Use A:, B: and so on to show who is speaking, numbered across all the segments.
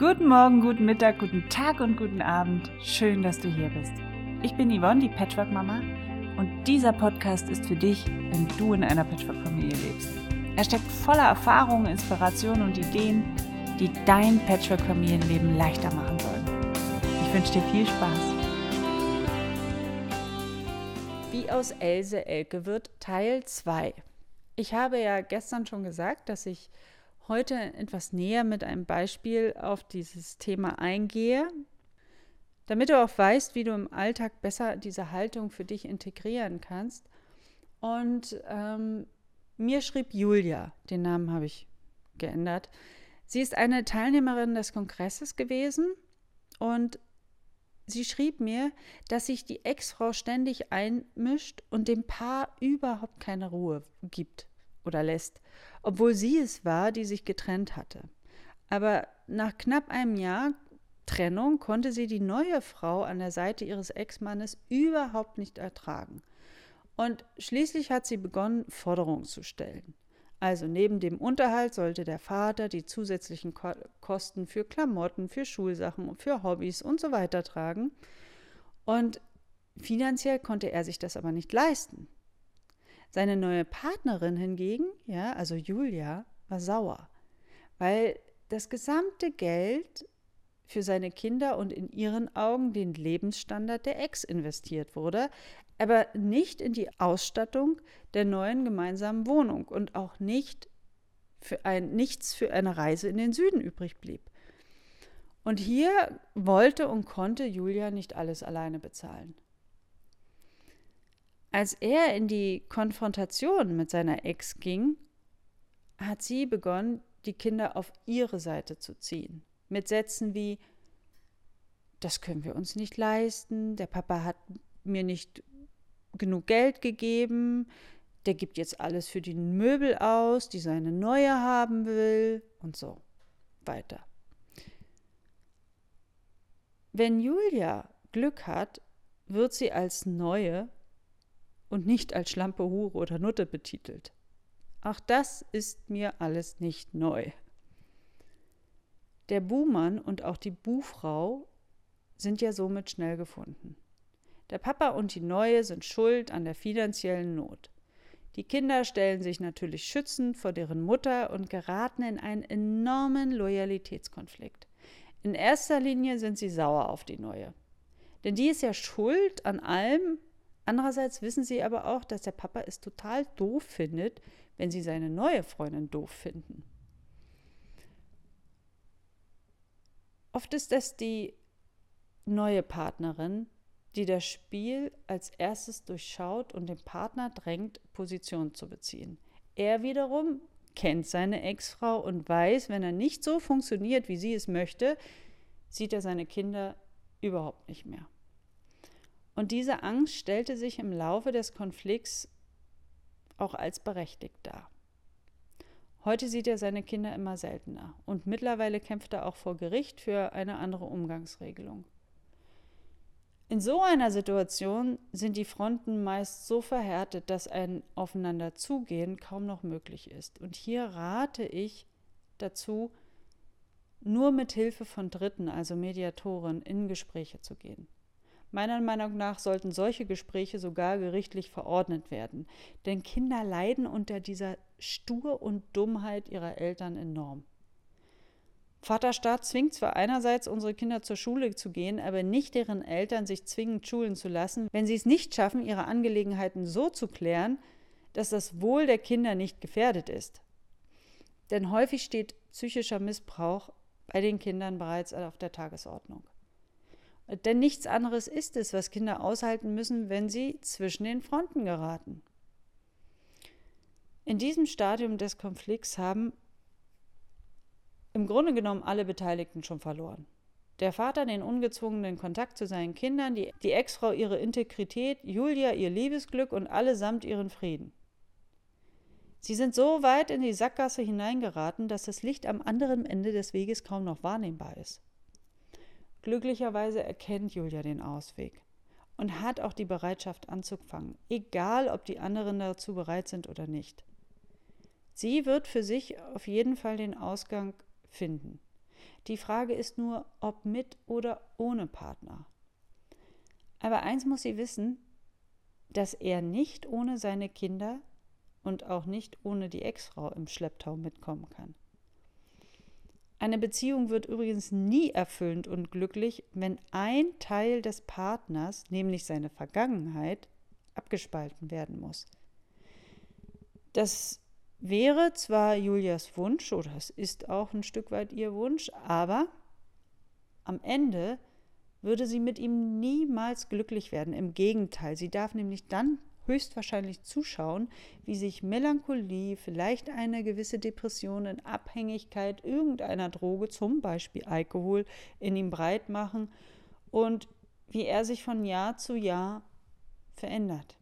A: Guten Morgen, guten Mittag, guten Tag und guten Abend. Schön, dass du hier bist. Ich bin Yvonne, die Patchwork-Mama, und dieser Podcast ist für dich, wenn du in einer Patchwork-Familie lebst. Er steckt voller Erfahrungen, Inspirationen und Ideen, die dein Patchwork-Familienleben leichter machen sollen. Ich wünsche dir viel Spaß. Wie aus Else Elke wird Teil 2. Ich habe ja gestern schon gesagt, dass ich heute etwas näher mit einem Beispiel auf dieses Thema eingehe, damit du auch weißt, wie du im Alltag besser diese Haltung für dich integrieren kannst. Und ähm, mir schrieb Julia, den Namen habe ich geändert. Sie ist eine Teilnehmerin des Kongresses gewesen und sie schrieb mir, dass sich die Ex-Frau ständig einmischt und dem Paar überhaupt keine Ruhe gibt oder lässt, obwohl sie es war, die sich getrennt hatte. Aber nach knapp einem Jahr Trennung konnte sie die neue Frau an der Seite ihres Ex-Mannes überhaupt nicht ertragen. Und schließlich hat sie begonnen, Forderungen zu stellen. Also neben dem Unterhalt sollte der Vater die zusätzlichen Ko Kosten für Klamotten, für Schulsachen, für Hobbys und so weiter tragen. Und finanziell konnte er sich das aber nicht leisten. Seine neue Partnerin hingegen, ja, also Julia, war sauer, weil das gesamte Geld für seine Kinder und in ihren Augen den Lebensstandard der Ex investiert wurde, aber nicht in die Ausstattung der neuen gemeinsamen Wohnung und auch nicht für ein, nichts für eine Reise in den Süden übrig blieb. Und hier wollte und konnte Julia nicht alles alleine bezahlen. Als er in die Konfrontation mit seiner Ex ging, hat sie begonnen, die Kinder auf ihre Seite zu ziehen. Mit Sätzen wie, das können wir uns nicht leisten, der Papa hat mir nicht genug Geld gegeben, der gibt jetzt alles für die Möbel aus, die seine neue haben will und so weiter. Wenn Julia Glück hat, wird sie als neue und nicht als Schlampe, Hure oder Nutte betitelt. Auch das ist mir alles nicht neu. Der Buhmann und auch die Buhfrau sind ja somit schnell gefunden. Der Papa und die Neue sind schuld an der finanziellen Not. Die Kinder stellen sich natürlich schützend vor deren Mutter und geraten in einen enormen Loyalitätskonflikt. In erster Linie sind sie sauer auf die Neue. Denn die ist ja schuld an allem, Andererseits wissen sie aber auch, dass der Papa es total doof findet, wenn sie seine neue Freundin doof finden. Oft ist es die neue Partnerin, die das Spiel als erstes durchschaut und den Partner drängt, Position zu beziehen. Er wiederum kennt seine Ex-Frau und weiß, wenn er nicht so funktioniert, wie sie es möchte, sieht er seine Kinder überhaupt nicht mehr. Und diese Angst stellte sich im Laufe des Konflikts auch als berechtigt dar. Heute sieht er seine Kinder immer seltener und mittlerweile kämpft er auch vor Gericht für eine andere Umgangsregelung. In so einer Situation sind die Fronten meist so verhärtet, dass ein Aufeinanderzugehen kaum noch möglich ist. Und hier rate ich dazu, nur mit Hilfe von Dritten, also Mediatoren, in Gespräche zu gehen. Meiner Meinung nach sollten solche Gespräche sogar gerichtlich verordnet werden, denn Kinder leiden unter dieser Stur und Dummheit ihrer Eltern enorm. Vaterstaat zwingt zwar einerseits unsere Kinder zur Schule zu gehen, aber nicht deren Eltern sich zwingend schulen zu lassen, wenn sie es nicht schaffen, ihre Angelegenheiten so zu klären, dass das Wohl der Kinder nicht gefährdet ist. Denn häufig steht psychischer Missbrauch bei den Kindern bereits auf der Tagesordnung. Denn nichts anderes ist es, was Kinder aushalten müssen, wenn sie zwischen den Fronten geraten. In diesem Stadium des Konflikts haben im Grunde genommen alle Beteiligten schon verloren. Der Vater den ungezwungenen Kontakt zu seinen Kindern, die, die Ex-Frau ihre Integrität, Julia ihr Liebesglück und allesamt ihren Frieden. Sie sind so weit in die Sackgasse hineingeraten, dass das Licht am anderen Ende des Weges kaum noch wahrnehmbar ist. Glücklicherweise erkennt Julia den Ausweg und hat auch die Bereitschaft anzufangen, egal ob die anderen dazu bereit sind oder nicht. Sie wird für sich auf jeden Fall den Ausgang finden. Die Frage ist nur, ob mit oder ohne Partner. Aber eins muss sie wissen, dass er nicht ohne seine Kinder und auch nicht ohne die Ex-Frau im Schlepptau mitkommen kann. Eine Beziehung wird übrigens nie erfüllend und glücklich, wenn ein Teil des Partners, nämlich seine Vergangenheit, abgespalten werden muss. Das wäre zwar Julias Wunsch oder es ist auch ein Stück weit ihr Wunsch, aber am Ende würde sie mit ihm niemals glücklich werden. Im Gegenteil, sie darf nämlich dann höchstwahrscheinlich zuschauen, wie sich Melancholie, vielleicht eine gewisse Depression in Abhängigkeit irgendeiner Droge, zum Beispiel Alkohol, in ihm breit machen und wie er sich von Jahr zu Jahr verändert.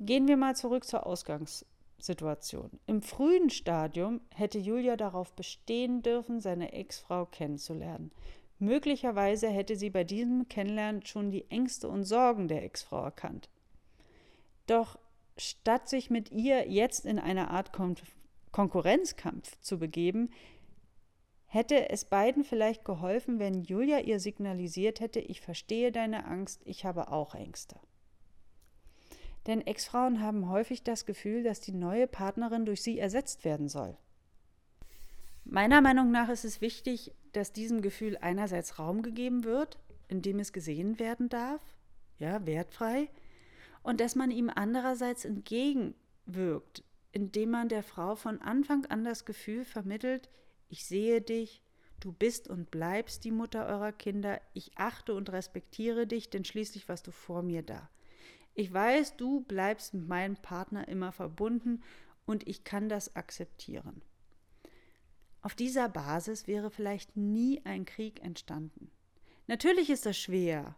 A: Gehen wir mal zurück zur Ausgangssituation. Im frühen Stadium hätte Julia darauf bestehen dürfen, seine Ex-Frau kennenzulernen. Möglicherweise hätte sie bei diesem Kennenlernen schon die Ängste und Sorgen der Ex-Frau erkannt. Doch statt sich mit ihr jetzt in eine Art Kon Konkurrenzkampf zu begeben, hätte es beiden vielleicht geholfen, wenn Julia ihr signalisiert hätte, ich verstehe deine Angst, ich habe auch Ängste. Denn Ex-Frauen haben häufig das Gefühl, dass die neue Partnerin durch sie ersetzt werden soll. Meiner Meinung nach ist es wichtig, dass diesem Gefühl einerseits Raum gegeben wird, in dem es gesehen werden darf, ja, wertfrei, und dass man ihm andererseits entgegenwirkt, indem man der Frau von Anfang an das Gefühl vermittelt, ich sehe dich, du bist und bleibst die Mutter eurer Kinder, ich achte und respektiere dich, denn schließlich warst du vor mir da. Ich weiß, du bleibst mit meinem Partner immer verbunden und ich kann das akzeptieren. Auf dieser Basis wäre vielleicht nie ein Krieg entstanden. Natürlich ist das schwer,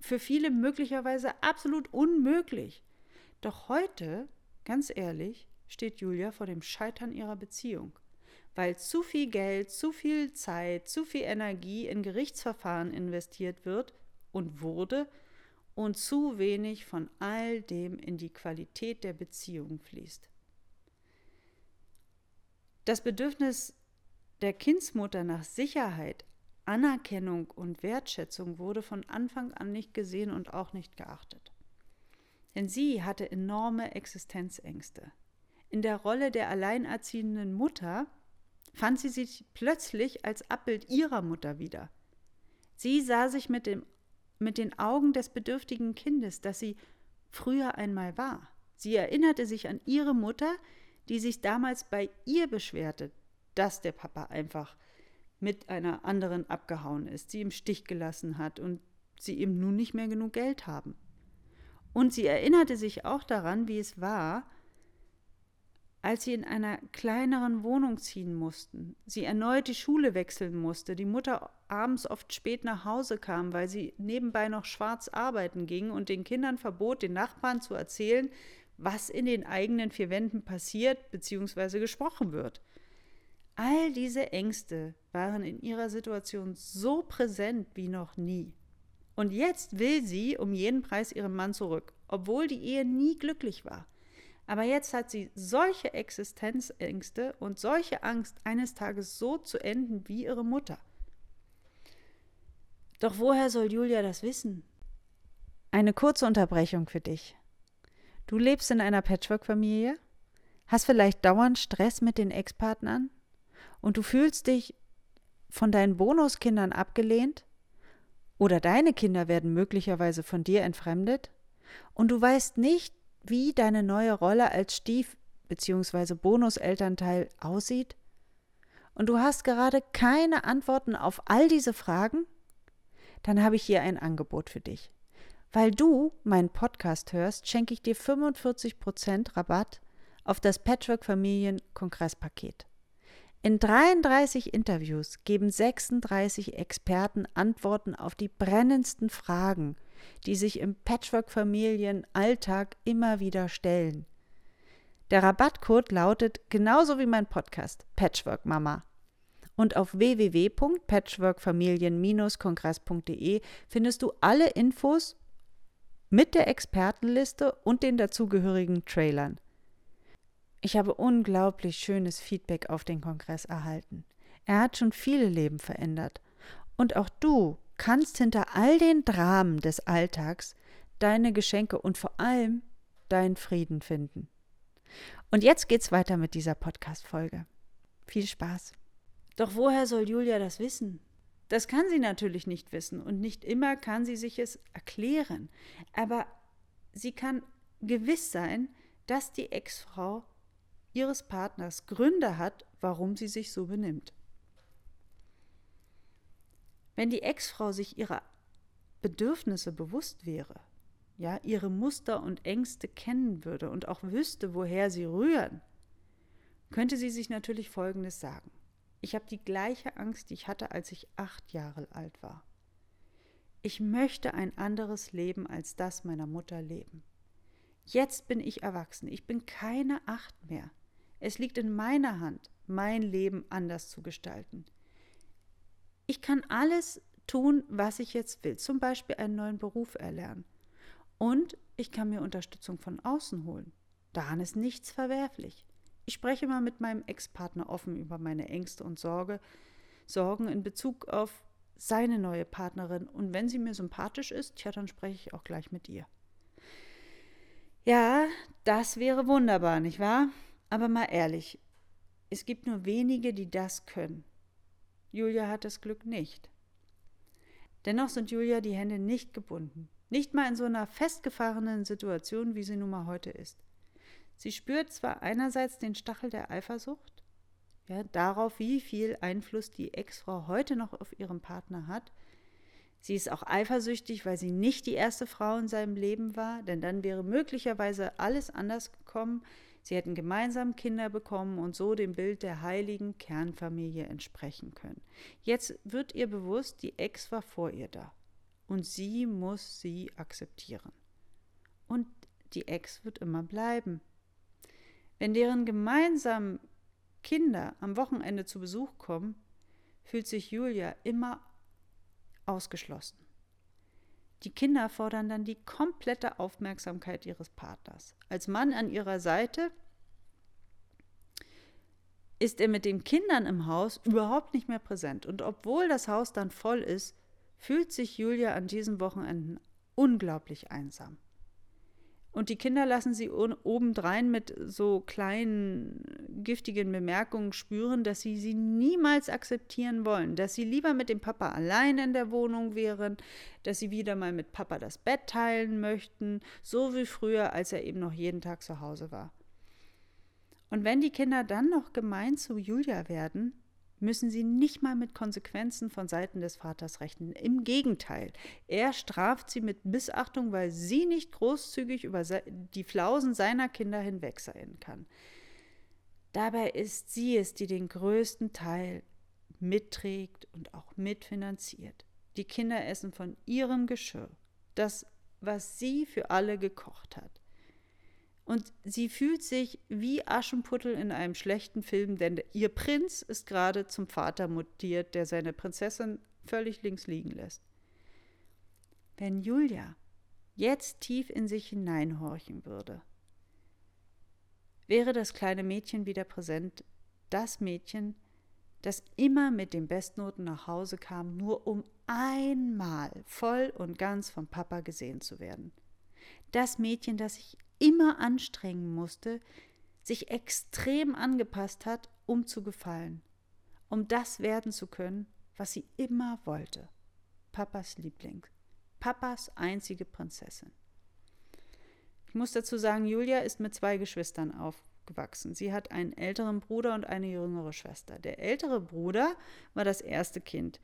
A: für viele möglicherweise absolut unmöglich. Doch heute, ganz ehrlich, steht Julia vor dem Scheitern ihrer Beziehung, weil zu viel Geld, zu viel Zeit, zu viel Energie in Gerichtsverfahren investiert wird und wurde und zu wenig von all dem in die Qualität der Beziehung fließt. Das Bedürfnis der Kindsmutter nach Sicherheit, Anerkennung und Wertschätzung wurde von Anfang an nicht gesehen und auch nicht geachtet. Denn sie hatte enorme Existenzängste. In der Rolle der alleinerziehenden Mutter fand sie sich plötzlich als Abbild ihrer Mutter wieder. Sie sah sich mit, dem, mit den Augen des bedürftigen Kindes, das sie früher einmal war. Sie erinnerte sich an ihre Mutter, die sich damals bei ihr beschwerte, dass der Papa einfach mit einer anderen abgehauen ist, sie im Stich gelassen hat und sie eben nun nicht mehr genug Geld haben. Und sie erinnerte sich auch daran, wie es war, als sie in einer kleineren Wohnung ziehen mussten, sie erneut die Schule wechseln musste, die Mutter abends oft spät nach Hause kam, weil sie nebenbei noch schwarz arbeiten ging und den Kindern verbot, den Nachbarn zu erzählen, was in den eigenen vier Wänden passiert bzw. gesprochen wird. All diese Ängste waren in ihrer Situation so präsent wie noch nie. Und jetzt will sie um jeden Preis ihren Mann zurück, obwohl die Ehe nie glücklich war. Aber jetzt hat sie solche Existenzängste und solche Angst, eines Tages so zu enden wie ihre Mutter. Doch woher soll Julia das wissen? Eine kurze Unterbrechung für dich. Du lebst in einer Patchwork-Familie, hast vielleicht dauernd Stress mit den Ex-Partnern und du fühlst dich von deinen Bonuskindern abgelehnt oder deine Kinder werden möglicherweise von dir entfremdet und du weißt nicht, wie deine neue Rolle als Stief- bzw. Bonuselternteil aussieht und du hast gerade keine Antworten auf all diese Fragen, dann habe ich hier ein Angebot für dich. Weil du meinen Podcast hörst, schenke ich dir 45% Rabatt auf das Patchwork Familien Kongresspaket. In 33 Interviews geben 36 Experten Antworten auf die brennendsten Fragen, die sich im Patchwork-Familien-Alltag immer wieder stellen. Der Rabattcode lautet genauso wie mein Podcast Patchwork Mama. Und auf www.patchworkfamilien-kongress.de findest du alle Infos mit der Expertenliste und den dazugehörigen Trailern. Ich habe unglaublich schönes Feedback auf den Kongress erhalten. Er hat schon viele Leben verändert. Und auch du kannst hinter all den Dramen des Alltags deine Geschenke und vor allem deinen Frieden finden. Und jetzt geht's weiter mit dieser Podcast-Folge. Viel Spaß. Doch woher soll Julia das wissen? Das kann sie natürlich nicht wissen und nicht immer kann sie sich es erklären. Aber sie kann gewiss sein, dass die Ex-Frau ihres Partners Gründe hat, warum sie sich so benimmt. Wenn die Ex-Frau sich ihrer Bedürfnisse bewusst wäre, ja, ihre Muster und Ängste kennen würde und auch wüsste, woher sie rühren, könnte sie sich natürlich Folgendes sagen. Ich habe die gleiche Angst, die ich hatte, als ich acht Jahre alt war. Ich möchte ein anderes Leben als das meiner Mutter leben. Jetzt bin ich erwachsen, ich bin keine acht mehr. Es liegt in meiner Hand, mein Leben anders zu gestalten. Ich kann alles tun, was ich jetzt will, zum Beispiel einen neuen Beruf erlernen. Und ich kann mir Unterstützung von außen holen. Daran ist nichts verwerflich. Ich spreche mal mit meinem Ex-Partner offen über meine Ängste und Sorge, Sorgen in Bezug auf seine neue Partnerin. Und wenn sie mir sympathisch ist, tja, dann spreche ich auch gleich mit ihr. Ja, das wäre wunderbar, nicht wahr? Aber mal ehrlich, es gibt nur wenige, die das können. Julia hat das Glück nicht. Dennoch sind Julia die Hände nicht gebunden. Nicht mal in so einer festgefahrenen Situation, wie sie nun mal heute ist. Sie spürt zwar einerseits den Stachel der Eifersucht, ja, darauf, wie viel Einfluss die Ex-Frau heute noch auf ihren Partner hat. Sie ist auch eifersüchtig, weil sie nicht die erste Frau in seinem Leben war, denn dann wäre möglicherweise alles anders gekommen. Sie hätten gemeinsam Kinder bekommen und so dem Bild der heiligen Kernfamilie entsprechen können. Jetzt wird ihr bewusst, die Ex war vor ihr da und sie muss sie akzeptieren. Und die Ex wird immer bleiben. Wenn deren gemeinsamen Kinder am Wochenende zu Besuch kommen, fühlt sich Julia immer ausgeschlossen. Die Kinder fordern dann die komplette Aufmerksamkeit ihres Partners. Als Mann an ihrer Seite ist er mit den Kindern im Haus überhaupt nicht mehr präsent. Und obwohl das Haus dann voll ist, fühlt sich Julia an diesen Wochenenden unglaublich einsam. Und die Kinder lassen sie obendrein mit so kleinen giftigen Bemerkungen spüren, dass sie sie niemals akzeptieren wollen, dass sie lieber mit dem Papa allein in der Wohnung wären, dass sie wieder mal mit Papa das Bett teilen möchten, so wie früher, als er eben noch jeden Tag zu Hause war. Und wenn die Kinder dann noch gemein zu Julia werden, müssen sie nicht mal mit Konsequenzen von Seiten des Vaters rechnen. Im Gegenteil, er straft sie mit Missachtung, weil sie nicht großzügig über die Flausen seiner Kinder hinweg sein kann. Dabei ist sie es, die den größten Teil mitträgt und auch mitfinanziert. Die Kinder essen von ihrem Geschirr, das, was sie für alle gekocht hat. Und sie fühlt sich wie Aschenputtel in einem schlechten Film, denn ihr Prinz ist gerade zum Vater mutiert, der seine Prinzessin völlig links liegen lässt. Wenn Julia jetzt tief in sich hineinhorchen würde, wäre das kleine Mädchen wieder präsent, das Mädchen, das immer mit den Bestnoten nach Hause kam, nur um einmal voll und ganz vom Papa gesehen zu werden. Das Mädchen, das sich immer anstrengen musste, sich extrem angepasst hat, um zu gefallen, um das werden zu können, was sie immer wollte. Papas Liebling, Papas einzige Prinzessin. Ich muss dazu sagen, Julia ist mit zwei Geschwistern aufgewachsen. Sie hat einen älteren Bruder und eine jüngere Schwester. Der ältere Bruder war das erste Kind.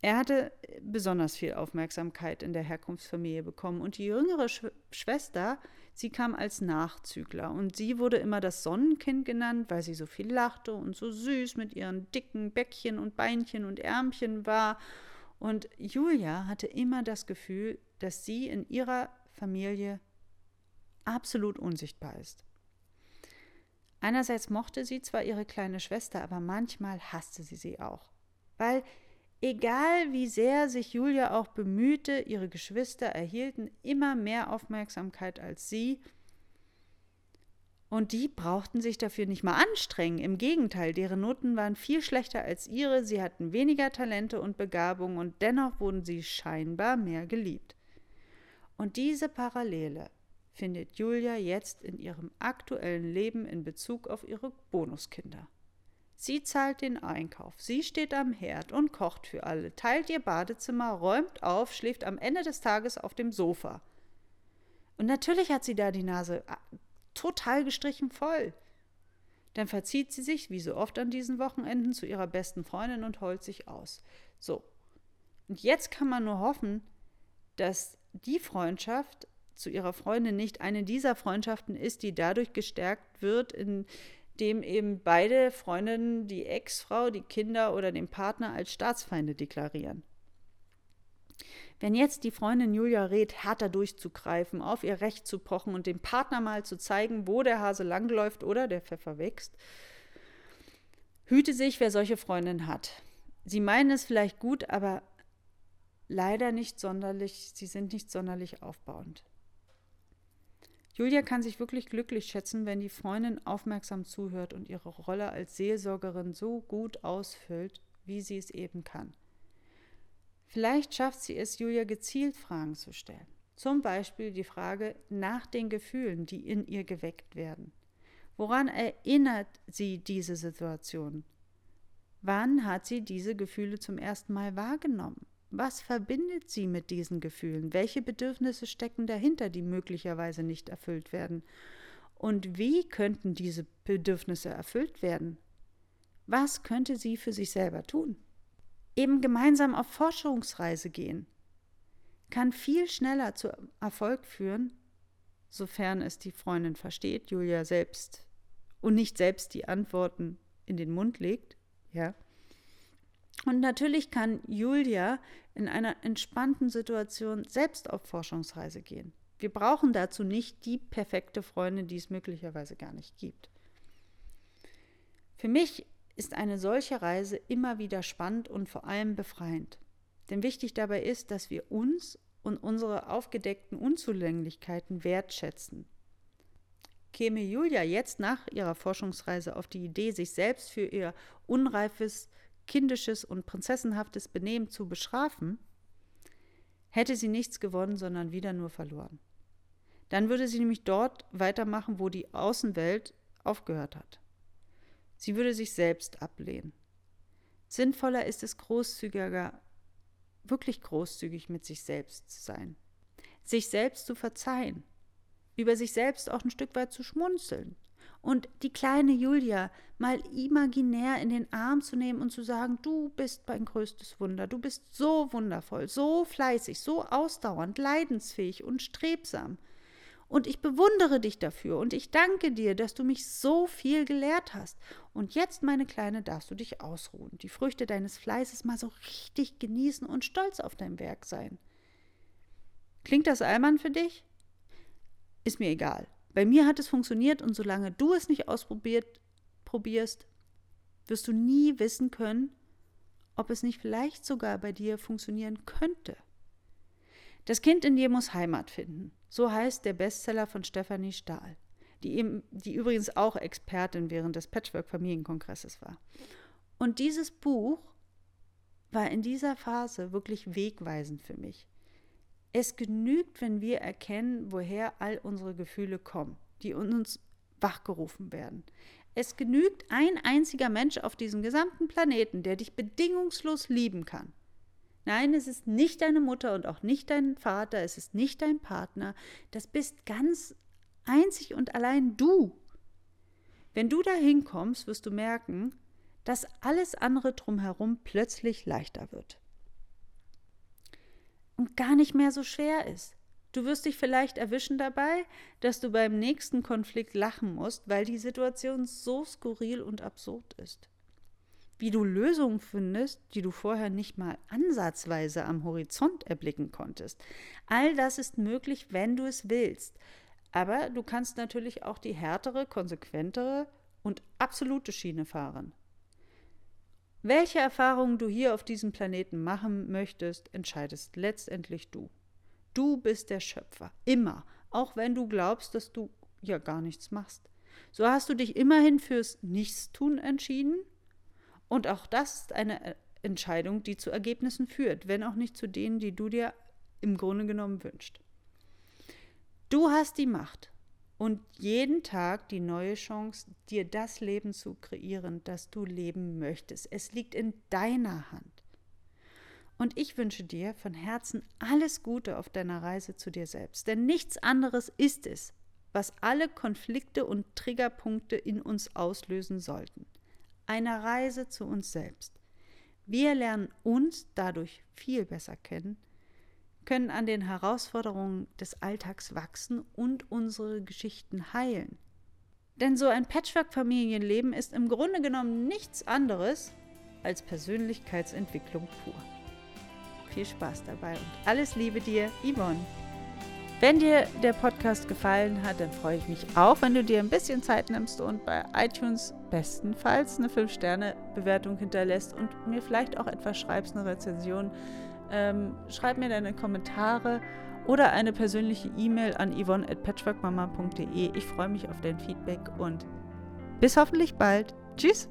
A: Er hatte besonders viel Aufmerksamkeit in der Herkunftsfamilie bekommen und die jüngere Sch Schwester Sie kam als Nachzügler und sie wurde immer das Sonnenkind genannt, weil sie so viel lachte und so süß mit ihren dicken Bäckchen und Beinchen und Ärmchen war. Und Julia hatte immer das Gefühl, dass sie in ihrer Familie absolut unsichtbar ist. Einerseits mochte sie zwar ihre kleine Schwester, aber manchmal hasste sie sie auch, weil Egal wie sehr sich Julia auch bemühte, ihre Geschwister erhielten immer mehr Aufmerksamkeit als sie. Und die brauchten sich dafür nicht mal anstrengen. Im Gegenteil, deren Noten waren viel schlechter als ihre, sie hatten weniger Talente und Begabung und dennoch wurden sie scheinbar mehr geliebt. Und diese Parallele findet Julia jetzt in ihrem aktuellen Leben in Bezug auf ihre Bonuskinder. Sie zahlt den Einkauf, sie steht am Herd und kocht für alle, teilt ihr Badezimmer, räumt auf, schläft am Ende des Tages auf dem Sofa. Und natürlich hat sie da die Nase total gestrichen voll. Dann verzieht sie sich, wie so oft an diesen Wochenenden, zu ihrer besten Freundin und heult sich aus. So. Und jetzt kann man nur hoffen, dass die Freundschaft zu ihrer Freundin nicht eine dieser Freundschaften ist, die dadurch gestärkt wird, indem eben beide Freundinnen die Ex-Frau, die Kinder oder den Partner als Staatsfeinde deklarieren. Wenn jetzt die Freundin Julia rät, härter durchzugreifen, auf ihr Recht zu pochen und dem Partner mal zu zeigen, wo der Hase langläuft oder der Pfeffer wächst, hüte sich, wer solche Freundinnen hat. Sie meinen es vielleicht gut, aber leider nicht sonderlich, sie sind nicht sonderlich aufbauend. Julia kann sich wirklich glücklich schätzen, wenn die Freundin aufmerksam zuhört und ihre Rolle als Seelsorgerin so gut ausfüllt, wie sie es eben kann. Vielleicht schafft sie es, Julia gezielt Fragen zu stellen. Zum Beispiel die Frage nach den Gefühlen, die in ihr geweckt werden. Woran erinnert sie diese Situation? Wann hat sie diese Gefühle zum ersten Mal wahrgenommen? Was verbindet sie mit diesen Gefühlen? Welche Bedürfnisse stecken dahinter, die möglicherweise nicht erfüllt werden? Und wie könnten diese Bedürfnisse erfüllt werden? Was könnte sie für sich selber tun? eben gemeinsam auf Forschungsreise gehen, kann viel schneller zu Erfolg führen, sofern es die Freundin versteht, Julia selbst und nicht selbst die Antworten in den Mund legt, ja. Und natürlich kann Julia in einer entspannten Situation selbst auf Forschungsreise gehen. Wir brauchen dazu nicht die perfekte Freundin, die es möglicherweise gar nicht gibt. Für mich ist eine solche Reise immer wieder spannend und vor allem befreiend. Denn wichtig dabei ist, dass wir uns und unsere aufgedeckten Unzulänglichkeiten wertschätzen. Käme Julia jetzt nach ihrer Forschungsreise auf die Idee, sich selbst für ihr unreifes, kindisches und prinzessenhaftes Benehmen zu bestrafen, hätte sie nichts gewonnen, sondern wieder nur verloren. Dann würde sie nämlich dort weitermachen, wo die Außenwelt aufgehört hat. Sie würde sich selbst ablehnen. Sinnvoller ist es großzügiger, wirklich großzügig mit sich selbst zu sein, sich selbst zu verzeihen, über sich selbst auch ein Stück weit zu schmunzeln und die kleine Julia mal imaginär in den Arm zu nehmen und zu sagen, du bist mein größtes Wunder, du bist so wundervoll, so fleißig, so ausdauernd, leidensfähig und strebsam. Und ich bewundere dich dafür und ich danke dir, dass du mich so viel gelehrt hast. Und jetzt, meine Kleine, darfst du dich ausruhen, die Früchte deines Fleißes mal so richtig genießen und stolz auf dein Werk sein. Klingt das albern für dich? Ist mir egal. Bei mir hat es funktioniert und solange du es nicht ausprobiert probierst, wirst du nie wissen können, ob es nicht vielleicht sogar bei dir funktionieren könnte. Das Kind in dir muss Heimat finden. So heißt der Bestseller von Stefanie Stahl, die, ihm, die übrigens auch Expertin während des Patchwork-Familienkongresses war. Und dieses Buch war in dieser Phase wirklich wegweisend für mich. Es genügt, wenn wir erkennen, woher all unsere Gefühle kommen, die uns wachgerufen werden. Es genügt ein einziger Mensch auf diesem gesamten Planeten, der dich bedingungslos lieben kann. Nein, es ist nicht deine Mutter und auch nicht dein Vater, es ist nicht dein Partner. Das bist ganz einzig und allein du. Wenn du da hinkommst, wirst du merken, dass alles andere drumherum plötzlich leichter wird. Und gar nicht mehr so schwer ist. Du wirst dich vielleicht erwischen dabei, dass du beim nächsten Konflikt lachen musst, weil die Situation so skurril und absurd ist wie du Lösungen findest, die du vorher nicht mal ansatzweise am Horizont erblicken konntest. All das ist möglich, wenn du es willst. Aber du kannst natürlich auch die härtere, konsequentere und absolute Schiene fahren. Welche Erfahrungen du hier auf diesem Planeten machen möchtest, entscheidest letztendlich du. Du bist der Schöpfer, immer, auch wenn du glaubst, dass du ja gar nichts machst. So hast du dich immerhin fürs Nichtstun entschieden. Und auch das ist eine äh, Entscheidung, die zu Ergebnissen führt, wenn auch nicht zu denen, die du dir im Grunde genommen wünschst. Du hast die Macht und jeden Tag die neue Chance, dir das Leben zu kreieren, das du leben möchtest. Es liegt in deiner Hand. Und ich wünsche dir von Herzen alles Gute auf deiner Reise zu dir selbst. Denn nichts anderes ist es, was alle Konflikte und Triggerpunkte in uns auslösen sollten. Eine Reise zu uns selbst. Wir lernen uns dadurch viel besser kennen, können an den Herausforderungen des Alltags wachsen und unsere Geschichten heilen. Denn so ein Patchwork-Familienleben ist im Grunde genommen nichts anderes als Persönlichkeitsentwicklung pur. Viel Spaß dabei und alles Liebe dir, Yvonne. Wenn dir der Podcast gefallen hat, dann freue ich mich auch, wenn du dir ein bisschen Zeit nimmst und bei iTunes bestenfalls eine 5-Sterne-Bewertung hinterlässt und mir vielleicht auch etwas schreibst, eine Rezension. Ähm, schreib mir deine Kommentare oder eine persönliche E-Mail an yvonne at patchworkmama.de. Ich freue mich auf dein Feedback und bis hoffentlich bald. Tschüss!